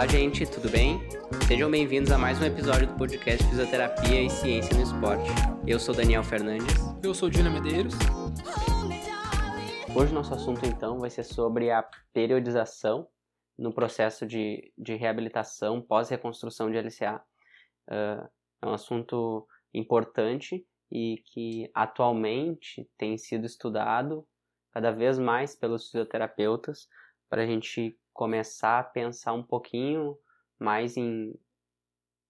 Olá, gente, tudo bem? Sejam bem-vindos a mais um episódio do podcast Fisioterapia e Ciência no Esporte. Eu sou Daniel Fernandes. Eu sou Dina Medeiros. Hoje nosso assunto então vai ser sobre a periodização no processo de, de reabilitação pós-reconstrução de LCA. Uh, é um assunto importante e que atualmente tem sido estudado cada vez mais pelos fisioterapeutas para a gente começar a pensar um pouquinho mais em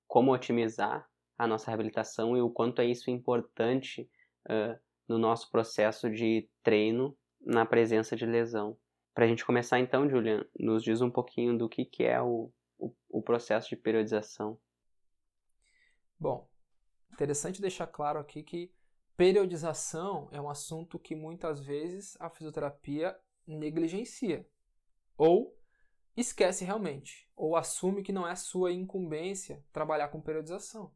como otimizar a nossa reabilitação e o quanto é isso importante uh, no nosso processo de treino na presença de lesão. Para a gente começar então, Julian, nos diz um pouquinho do que, que é o, o, o processo de periodização. Bom, interessante deixar claro aqui que periodização é um assunto que muitas vezes a fisioterapia negligencia ou esquece realmente, ou assume que não é sua incumbência trabalhar com periodização.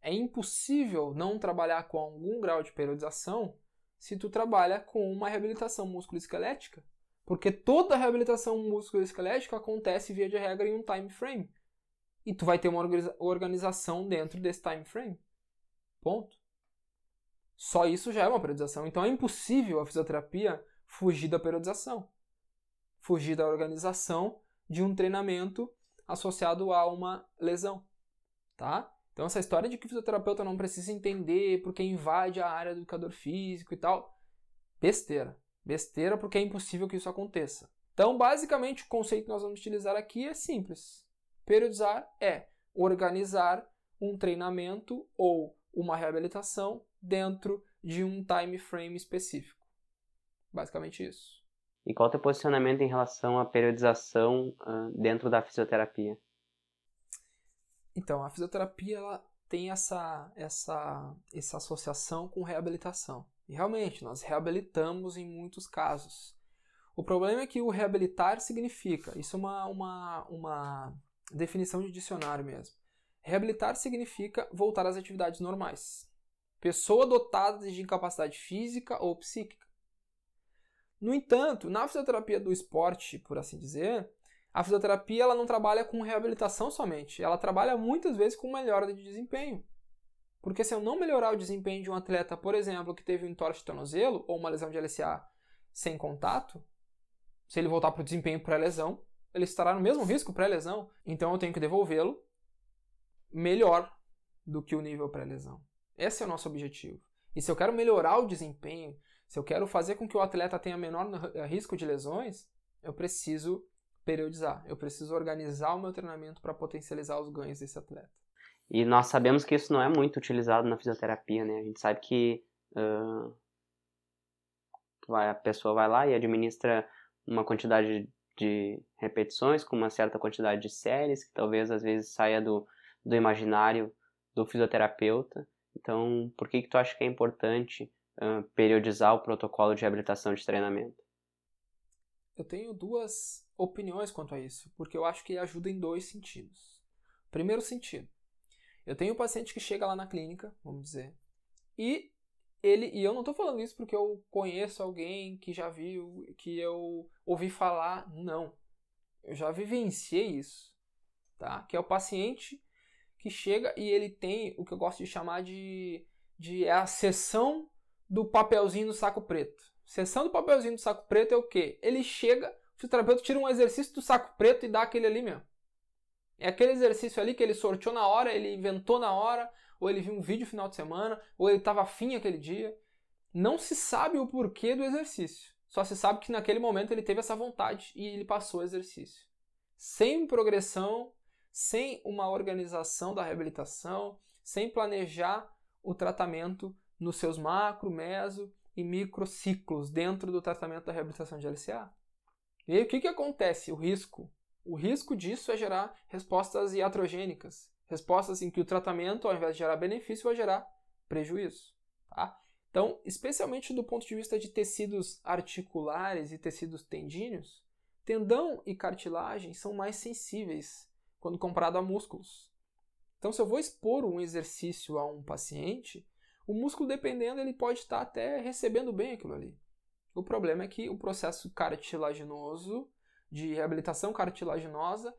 É impossível não trabalhar com algum grau de periodização se tu trabalha com uma reabilitação musculoesquelética, porque toda reabilitação musculoesquelética acontece via de regra em um time frame. E tu vai ter uma organização dentro desse time frame. Ponto. Só isso já é uma periodização. Então é impossível a fisioterapia fugir da periodização. Fugir da organização de um treinamento associado a uma lesão, tá? Então essa história de que o fisioterapeuta não precisa entender porque invade a área do educador físico e tal, besteira. Besteira porque é impossível que isso aconteça. Então, basicamente, o conceito que nós vamos utilizar aqui é simples. Periodizar é organizar um treinamento ou uma reabilitação dentro de um time frame específico. Basicamente isso. E qual é o teu posicionamento em relação à periodização uh, dentro da fisioterapia? Então, a fisioterapia ela tem essa, essa, essa associação com reabilitação. E realmente, nós reabilitamos em muitos casos. O problema é que o reabilitar significa, isso é uma, uma, uma definição de dicionário mesmo. Reabilitar significa voltar às atividades normais. Pessoa dotada de incapacidade física ou psíquica no entanto, na fisioterapia do esporte, por assim dizer, a fisioterapia ela não trabalha com reabilitação somente, ela trabalha muitas vezes com melhora de desempenho. Porque se eu não melhorar o desempenho de um atleta, por exemplo, que teve um entorse de tornozelo ou uma lesão de LCA sem contato, se ele voltar para o desempenho pré-lesão, ele estará no mesmo risco pré-lesão. Então eu tenho que devolvê-lo melhor do que o nível pré-lesão. Esse é o nosso objetivo. E se eu quero melhorar o desempenho, se eu quero fazer com que o atleta tenha menor eh, risco de lesões, eu preciso periodizar, eu preciso organizar o meu treinamento para potencializar os ganhos desse atleta. E nós sabemos que isso não é muito utilizado na fisioterapia, né? A gente sabe que uh, a pessoa vai lá e administra uma quantidade de repetições com uma certa quantidade de séries, que talvez às vezes saia do, do imaginário do fisioterapeuta. Então, por que, que tu acha que é importante periodizar o protocolo de reabilitação de treinamento? Eu tenho duas opiniões quanto a isso, porque eu acho que ajuda em dois sentidos. Primeiro sentido, eu tenho um paciente que chega lá na clínica, vamos dizer, e ele, e eu não estou falando isso porque eu conheço alguém que já viu, que eu ouvi falar, não. Eu já vivenciei isso, tá? Que é o paciente que chega e ele tem o que eu gosto de chamar de, de é a sessão do papelzinho do saco preto. Sessão do papelzinho do saco preto é o quê? Ele chega, o fisioterapeuta tira um exercício do saco preto e dá aquele ali mesmo. É aquele exercício ali que ele sorteou na hora, ele inventou na hora, ou ele viu um vídeo final de semana, ou ele estava afim aquele dia. Não se sabe o porquê do exercício. Só se sabe que naquele momento ele teve essa vontade e ele passou o exercício. Sem progressão, sem uma organização da reabilitação, sem planejar o tratamento nos seus macro, meso e microciclos dentro do tratamento da reabilitação de LCA. E aí o que, que acontece? O risco. O risco disso é gerar respostas iatrogênicas, respostas em que o tratamento, ao invés de gerar benefício, vai gerar prejuízo. Tá? Então, especialmente do ponto de vista de tecidos articulares e tecidos tendíneos, tendão e cartilagem são mais sensíveis quando comparado a músculos. Então, se eu vou expor um exercício a um paciente, o músculo, dependendo, ele pode estar até recebendo bem aquilo ali. O problema é que o processo cartilaginoso, de reabilitação cartilaginosa,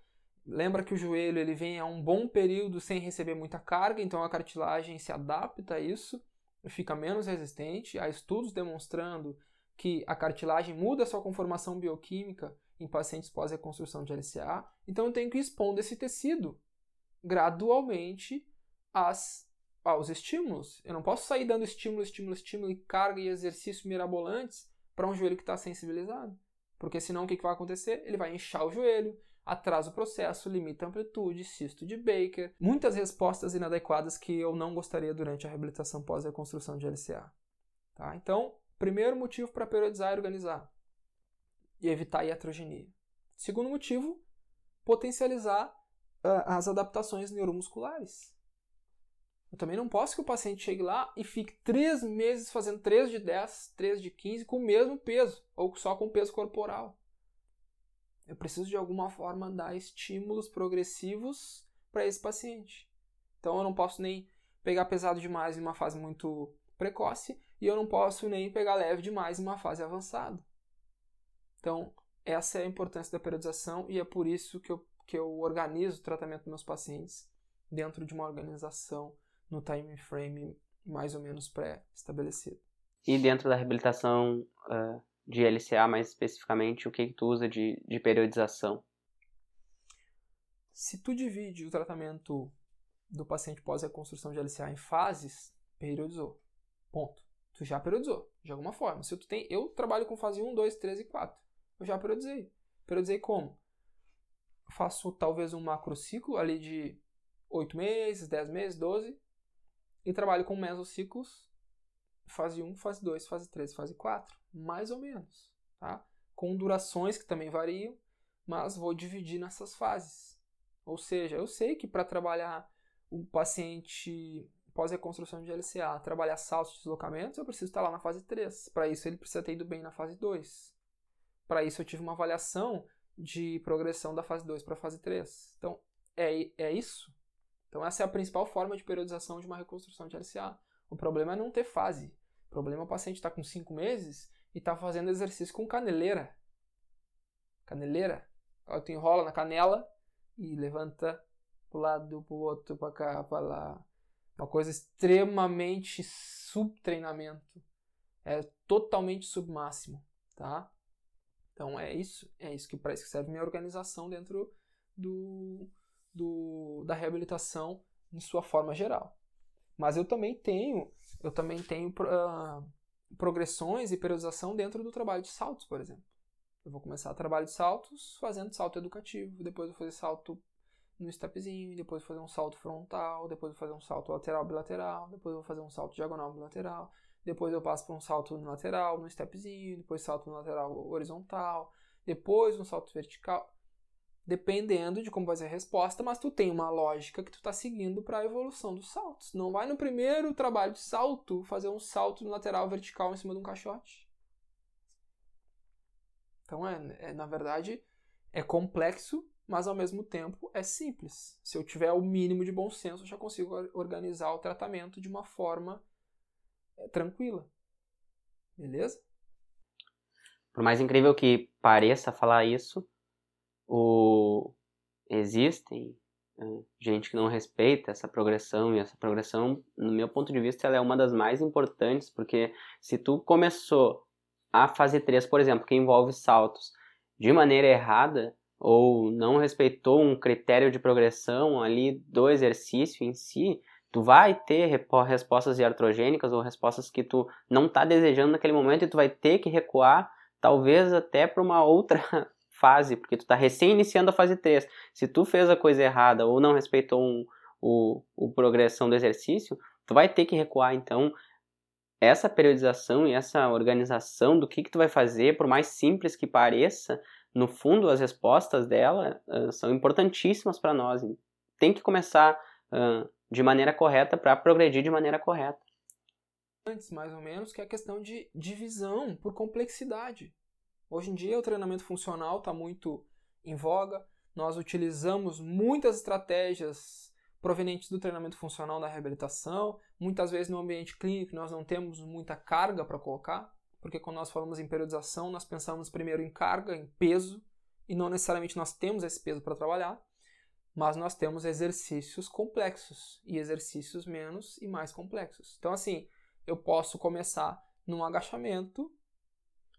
lembra que o joelho ele vem a um bom período sem receber muita carga, então a cartilagem se adapta a isso, fica menos resistente. Há estudos demonstrando que a cartilagem muda sua conformação bioquímica em pacientes pós-reconstrução de LCA. Então eu tenho que expor esse tecido gradualmente às, aos estímulos. Eu não posso sair dando estímulo, estímulo, estímulo e carga e exercício mirabolantes para um joelho que está sensibilizado. Porque senão o que, que vai acontecer? Ele vai inchar o joelho, atrasa o processo, limita a amplitude, cisto de Baker. Muitas respostas inadequadas que eu não gostaria durante a reabilitação pós-reconstrução de LCA. Tá? Então, primeiro motivo para periodizar e organizar. E evitar iatrogenia. Segundo motivo, potencializar uh, as adaptações neuromusculares. Eu também não posso que o paciente chegue lá e fique três meses fazendo 3 de 10, 3 de 15 com o mesmo peso, ou só com peso corporal. Eu preciso de alguma forma dar estímulos progressivos para esse paciente. Então eu não posso nem pegar pesado demais em uma fase muito precoce e eu não posso nem pegar leve demais em uma fase avançada. Então, essa é a importância da periodização e é por isso que eu, que eu organizo o tratamento dos meus pacientes dentro de uma organização no time frame mais ou menos pré-estabelecido. E dentro da reabilitação uh, de LCA, mais especificamente, o que, que tu usa de, de periodização? Se tu divide o tratamento do paciente pós-reconstrução de LCA em fases, periodizou. Ponto. Tu já periodizou, de alguma forma. Se tu tem, eu trabalho com fase 1, 2, 3 e 4. Eu já periodizei. Periodizei como? Faço talvez um macrociclo ali de 8 meses, 10 meses, 12 e trabalho com mesociclos, fase 1, fase 2, fase 3, fase 4, mais ou menos, tá? Com durações que também variam, mas vou dividir nessas fases. Ou seja, eu sei que para trabalhar o paciente pós-reconstrução de LCA, trabalhar saltos de deslocamentos, eu preciso estar lá na fase 3. Para isso, ele precisa ter ido bem na fase 2. Para isso, eu tive uma avaliação de progressão da fase 2 para a fase 3. Então, é, é isso então essa é a principal forma de periodização de uma reconstrução de LCA. O problema é não ter fase. O problema é o paciente estar tá com 5 meses e está fazendo exercício com caneleira. Caneleira. Tu enrola na canela e levanta para o lado, para o outro, para cá, para lá. Uma coisa extremamente subtreinamento. É totalmente submáximo, tá? Então é isso, é isso que parece que serve minha organização dentro do, do, da reabilitação em sua forma geral. Mas eu também tenho, eu também tenho uh, progressões e periodização dentro do trabalho de saltos, por exemplo. Eu vou começar o trabalho de saltos fazendo salto educativo, depois vou fazer salto no stepzinho, depois vou fazer um salto frontal, depois vou fazer um salto lateral bilateral, depois vou fazer um salto diagonal bilateral, depois eu passo para um salto no lateral, no stepzinho, depois salto no lateral horizontal, depois um salto vertical dependendo de como vai ser a resposta, mas tu tem uma lógica que tu está seguindo para a evolução dos saltos. Não vai no primeiro trabalho de salto fazer um salto no lateral vertical em cima de um caixote. Então, é, é na verdade, é complexo, mas ao mesmo tempo é simples. Se eu tiver o mínimo de bom senso, eu já consigo organizar o tratamento de uma forma é, tranquila. Beleza? Por mais incrível que pareça falar isso, o existem né, gente que não respeita essa progressão e essa progressão, no meu ponto de vista, ela é uma das mais importantes, porque se tu começou a fase 3, por exemplo, que envolve saltos, de maneira errada, ou não respeitou um critério de progressão ali do exercício em si, tu vai ter respostas iatrogênicas ou respostas que tu não está desejando naquele momento e tu vai ter que recuar, talvez até para uma outra fase, porque tu tá recém iniciando a fase 3. Se tu fez a coisa errada ou não respeitou um, o, o progressão do exercício, tu vai ter que recuar. Então, essa periodização e essa organização do que, que tu vai fazer, por mais simples que pareça, no fundo as respostas dela uh, são importantíssimas para nós. Tem que começar uh, de maneira correta para progredir de maneira correta. Antes, mais ou menos, que é a questão de divisão por complexidade. Hoje em dia o treinamento funcional está muito em voga. Nós utilizamos muitas estratégias provenientes do treinamento funcional na reabilitação. Muitas vezes no ambiente clínico nós não temos muita carga para colocar, porque quando nós falamos em periodização, nós pensamos primeiro em carga, em peso, e não necessariamente nós temos esse peso para trabalhar. mas nós temos exercícios complexos e exercícios menos e mais complexos. Então, assim, eu posso começar num agachamento,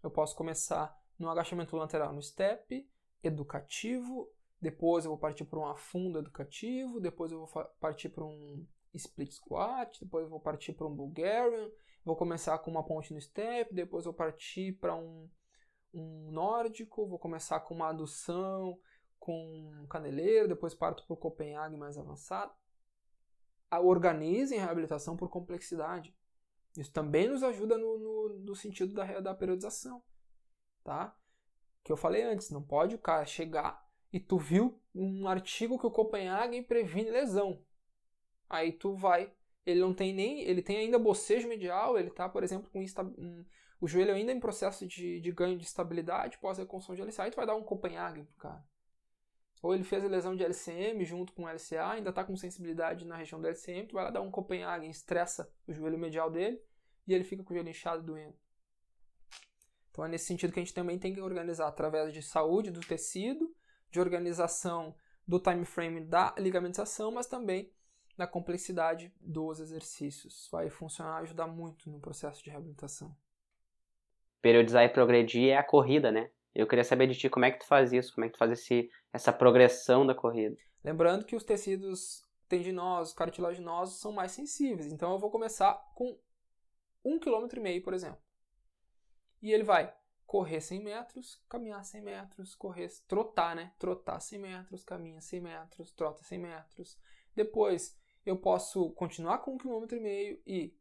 eu posso começar num agachamento lateral no step, educativo, depois eu vou partir para um afundo educativo, depois eu vou partir para um split squat, depois eu vou partir para um Bulgarian, vou começar com uma ponte no step, depois eu vou partir para um, um nórdico, vou começar com uma adução, com caneleiro, depois parto para o Copenhague mais avançado. Organizem a reabilitação por complexidade. Isso também nos ajuda no, no, no sentido da, da periodização. Tá? Que eu falei antes, não pode o cara chegar e tu viu um artigo que o Copenhagen previne lesão. Aí tu vai, ele não tem nem, ele tem ainda bocejo medial, ele tá, por exemplo, com um, o joelho ainda em processo de, de ganho de estabilidade pós reconstrução de LCA, aí tu vai dar um Copenhagen pro cara. Ou ele fez a lesão de LCM junto com LCA, ainda está com sensibilidade na região do LCM, tu vai lá dar um Copenhagen, estressa o joelho medial dele e ele fica com o joelho inchado doendo. Então é nesse sentido que a gente também tem que organizar através de saúde do tecido, de organização do time frame da ligamentização, mas também da complexidade dos exercícios. Vai funcionar, ajudar muito no processo de reabilitação. Periodizar e progredir é a corrida, né? Eu queria saber de ti como é que tu faz isso, como é que tu faz esse, essa progressão da corrida. Lembrando que os tecidos tendinosos, cartilaginosos são mais sensíveis. Então eu vou começar com um quilômetro e meio, por exemplo. E ele vai correr 100 metros, caminhar 100 metros, correr, trotar, né? Trotar 100 metros, caminha 100 metros, trota 100 metros. Depois eu posso continuar com um quilômetro e meio e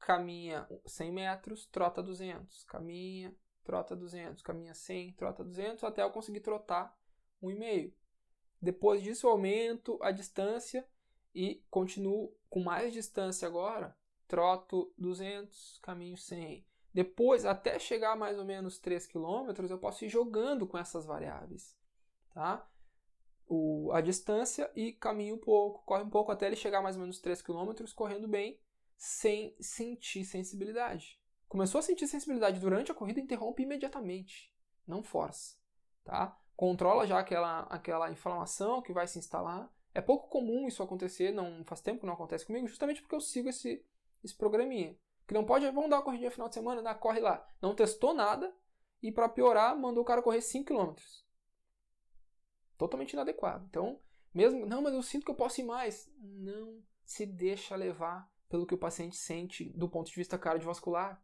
caminha 100 metros, trota 200, caminha, trota 200, caminha 100, trota 200, até eu conseguir trotar 1,5. Depois disso eu aumento a distância e continuo com mais distância agora, troto 200, caminho 100. Depois, até chegar a mais ou menos 3 km, eu posso ir jogando com essas variáveis. Tá? O, a distância e caminho um pouco, corre um pouco até ele chegar a mais ou menos 3 km, correndo bem, sem sentir sensibilidade. Começou a sentir sensibilidade durante a corrida, interrompe imediatamente. Não força, tá? Controla já aquela, aquela inflamação que vai se instalar. É pouco comum isso acontecer, não faz tempo que não acontece comigo, justamente porque eu sigo esse, esse programinha. Que não pode, vamos dar uma corridinha final de semana, dá, corre lá. Não testou nada e para piorar, mandou o cara correr 5 km. Totalmente inadequado. Então, mesmo, não, mas eu sinto que eu posso ir mais. Não se deixa levar pelo que o paciente sente do ponto de vista cardiovascular.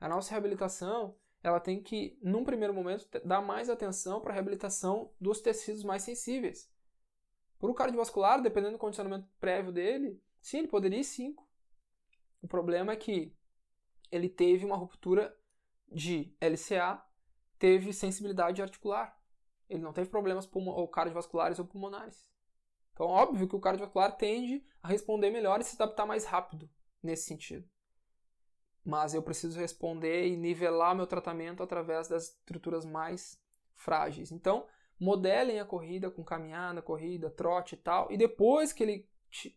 A nossa reabilitação, ela tem que, num primeiro momento, dar mais atenção para a reabilitação dos tecidos mais sensíveis. Para o cardiovascular, dependendo do condicionamento prévio dele, sim, ele poderia ir 5. O problema é que ele teve uma ruptura de LCA, teve sensibilidade articular. Ele não teve problemas ou cardiovasculares ou pulmonares. Então, óbvio que o cardiovascular tende a responder melhor e se adaptar mais rápido nesse sentido mas eu preciso responder e nivelar meu tratamento através das estruturas mais frágeis. Então, modelem a corrida com caminhada, corrida, trote e tal, e depois que ele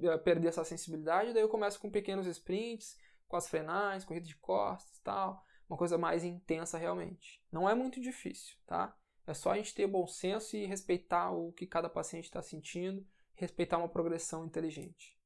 eh, perder essa sensibilidade, daí eu começo com pequenos sprints, com as frenais, corrida de costas e tal, uma coisa mais intensa realmente. Não é muito difícil, tá? É só a gente ter bom senso e respeitar o que cada paciente está sentindo, respeitar uma progressão inteligente.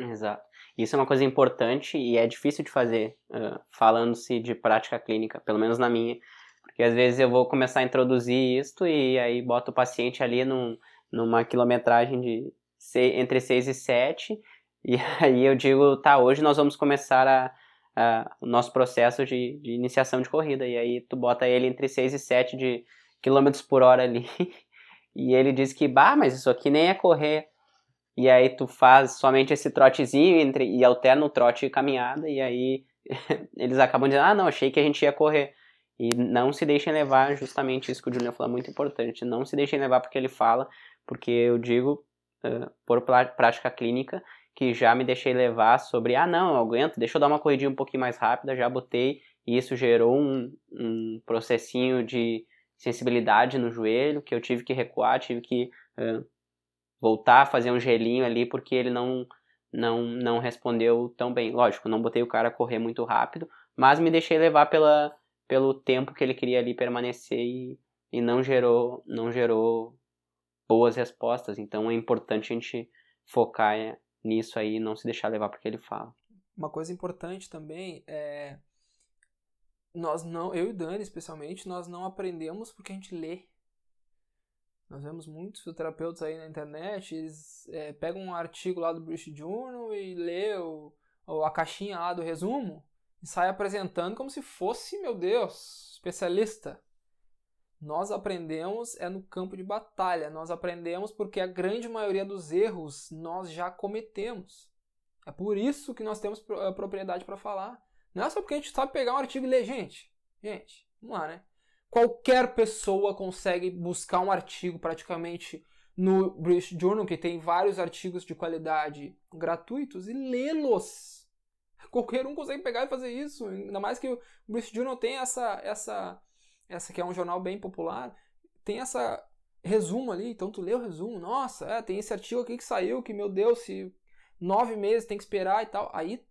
Exato. Isso é uma coisa importante e é difícil de fazer, uh, falando-se de prática clínica, pelo menos na minha. Porque às vezes eu vou começar a introduzir isto e aí boto o paciente ali num, numa quilometragem de seis, entre 6 e 7, e aí eu digo, tá, hoje nós vamos começar a, a, o nosso processo de, de iniciação de corrida. E aí tu bota ele entre 6 e 7 de quilômetros por hora ali. E ele diz que, bah, mas isso aqui nem é correr e aí tu faz somente esse trotezinho entre, e alterna o trote e caminhada, e aí eles acabam dizendo, ah, não, achei que a gente ia correr. E não se deixem levar, justamente isso que o Julian falou é muito importante, não se deixem levar porque ele fala, porque eu digo, uh, por prática clínica, que já me deixei levar sobre, ah, não, eu aguento, deixa eu dar uma corridinha um pouquinho mais rápida, já botei, e isso gerou um, um processinho de sensibilidade no joelho, que eu tive que recuar, tive que uh, voltar a fazer um gelinho ali porque ele não não não respondeu tão bem. Lógico, não botei o cara a correr muito rápido, mas me deixei levar pela pelo tempo que ele queria ali permanecer e, e não gerou não gerou boas respostas. Então é importante a gente focar é, nisso aí e não se deixar levar porque ele fala. Uma coisa importante também é nós não, eu e Dani especialmente, nós não aprendemos porque a gente lê. Nós vemos muitos fisioterapeutas aí na internet, eles é, pegam um artigo lá do British Journal e lê o, a caixinha lá do resumo e sai apresentando como se fosse, meu Deus, especialista. Nós aprendemos é no campo de batalha, nós aprendemos porque a grande maioria dos erros nós já cometemos. É por isso que nós temos propriedade para falar. Não é só porque a gente sabe pegar um artigo e ler, gente. Gente, vamos lá, né? Qualquer pessoa consegue buscar um artigo praticamente no British Journal, que tem vários artigos de qualidade gratuitos, e lê-los. Qualquer um consegue pegar e fazer isso. Ainda mais que o British Journal tem essa, essa, essa que é um jornal bem popular, tem essa resumo ali, então tu lê o resumo, nossa, é, tem esse artigo aqui que saiu, que meu Deus, se nove meses tem que esperar e tal. Aí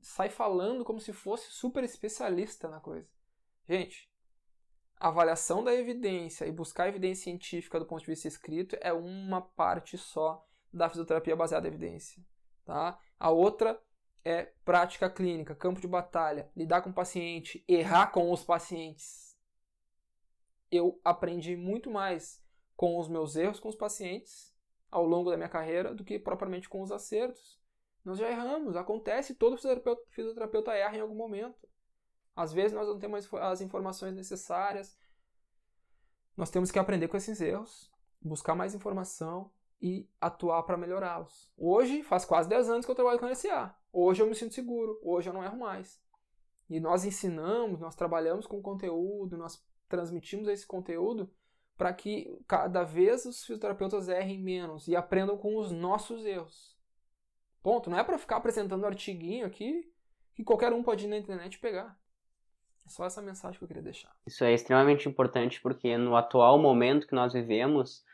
sai falando como se fosse super especialista na coisa. Gente, avaliação da evidência e buscar evidência científica do ponto de vista escrito é uma parte só da fisioterapia baseada em evidência. Tá? A outra é prática clínica, campo de batalha, lidar com o paciente, errar com os pacientes. Eu aprendi muito mais com os meus erros com os pacientes ao longo da minha carreira do que propriamente com os acertos. Nós já erramos, acontece, todo fisioterapeuta, fisioterapeuta erra em algum momento. Às vezes nós não temos as informações necessárias. Nós temos que aprender com esses erros, buscar mais informação e atuar para melhorá-los. Hoje, faz quase 10 anos que eu trabalho com NSA. Hoje eu me sinto seguro, hoje eu não erro mais. E nós ensinamos, nós trabalhamos com conteúdo, nós transmitimos esse conteúdo para que cada vez os fisioterapeutas errem menos e aprendam com os nossos erros. Ponto. Não é para ficar apresentando artiguinho aqui que qualquer um pode ir na internet pegar. É só essa mensagem que eu queria deixar. Isso é extremamente importante porque no atual momento que nós vivemos,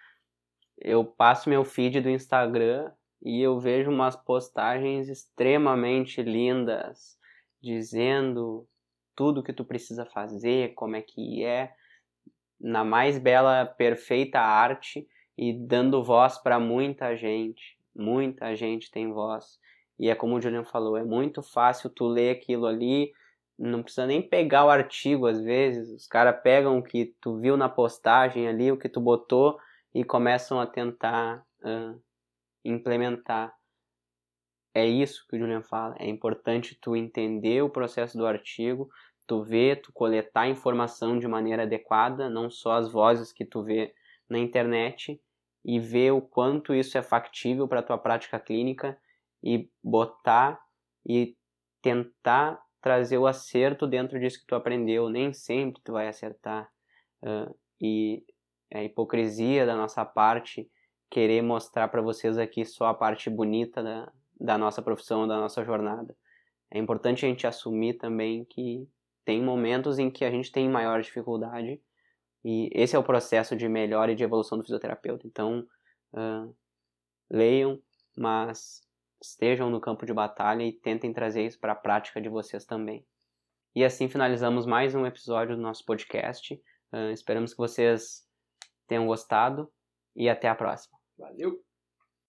eu passo meu feed do Instagram e eu vejo umas postagens extremamente lindas dizendo tudo que tu precisa fazer, como é que é, na mais bela, perfeita arte e dando voz para muita gente. Muita gente tem voz. E é como o Julian falou, é muito fácil tu ler aquilo ali, não precisa nem pegar o artigo às vezes. Os caras pegam o que tu viu na postagem ali, o que tu botou e começam a tentar uh, implementar. É isso que o Julian fala. É importante tu entender o processo do artigo, tu ver, tu coletar informação de maneira adequada, não só as vozes que tu vê na internet e ver o quanto isso é factível para tua prática clínica e botar e tentar trazer o acerto dentro disso que tu aprendeu. Nem sempre tu vai acertar. Uh, e é hipocrisia da nossa parte querer mostrar para vocês aqui só a parte bonita da, da nossa profissão, da nossa jornada. É importante a gente assumir também que tem momentos em que a gente tem maior dificuldade e esse é o processo de melhora e de evolução do fisioterapeuta. Então, uh, leiam, mas estejam no campo de batalha e tentem trazer isso para a prática de vocês também. E assim finalizamos mais um episódio do nosso podcast. Uh, esperamos que vocês tenham gostado e até a próxima. Valeu!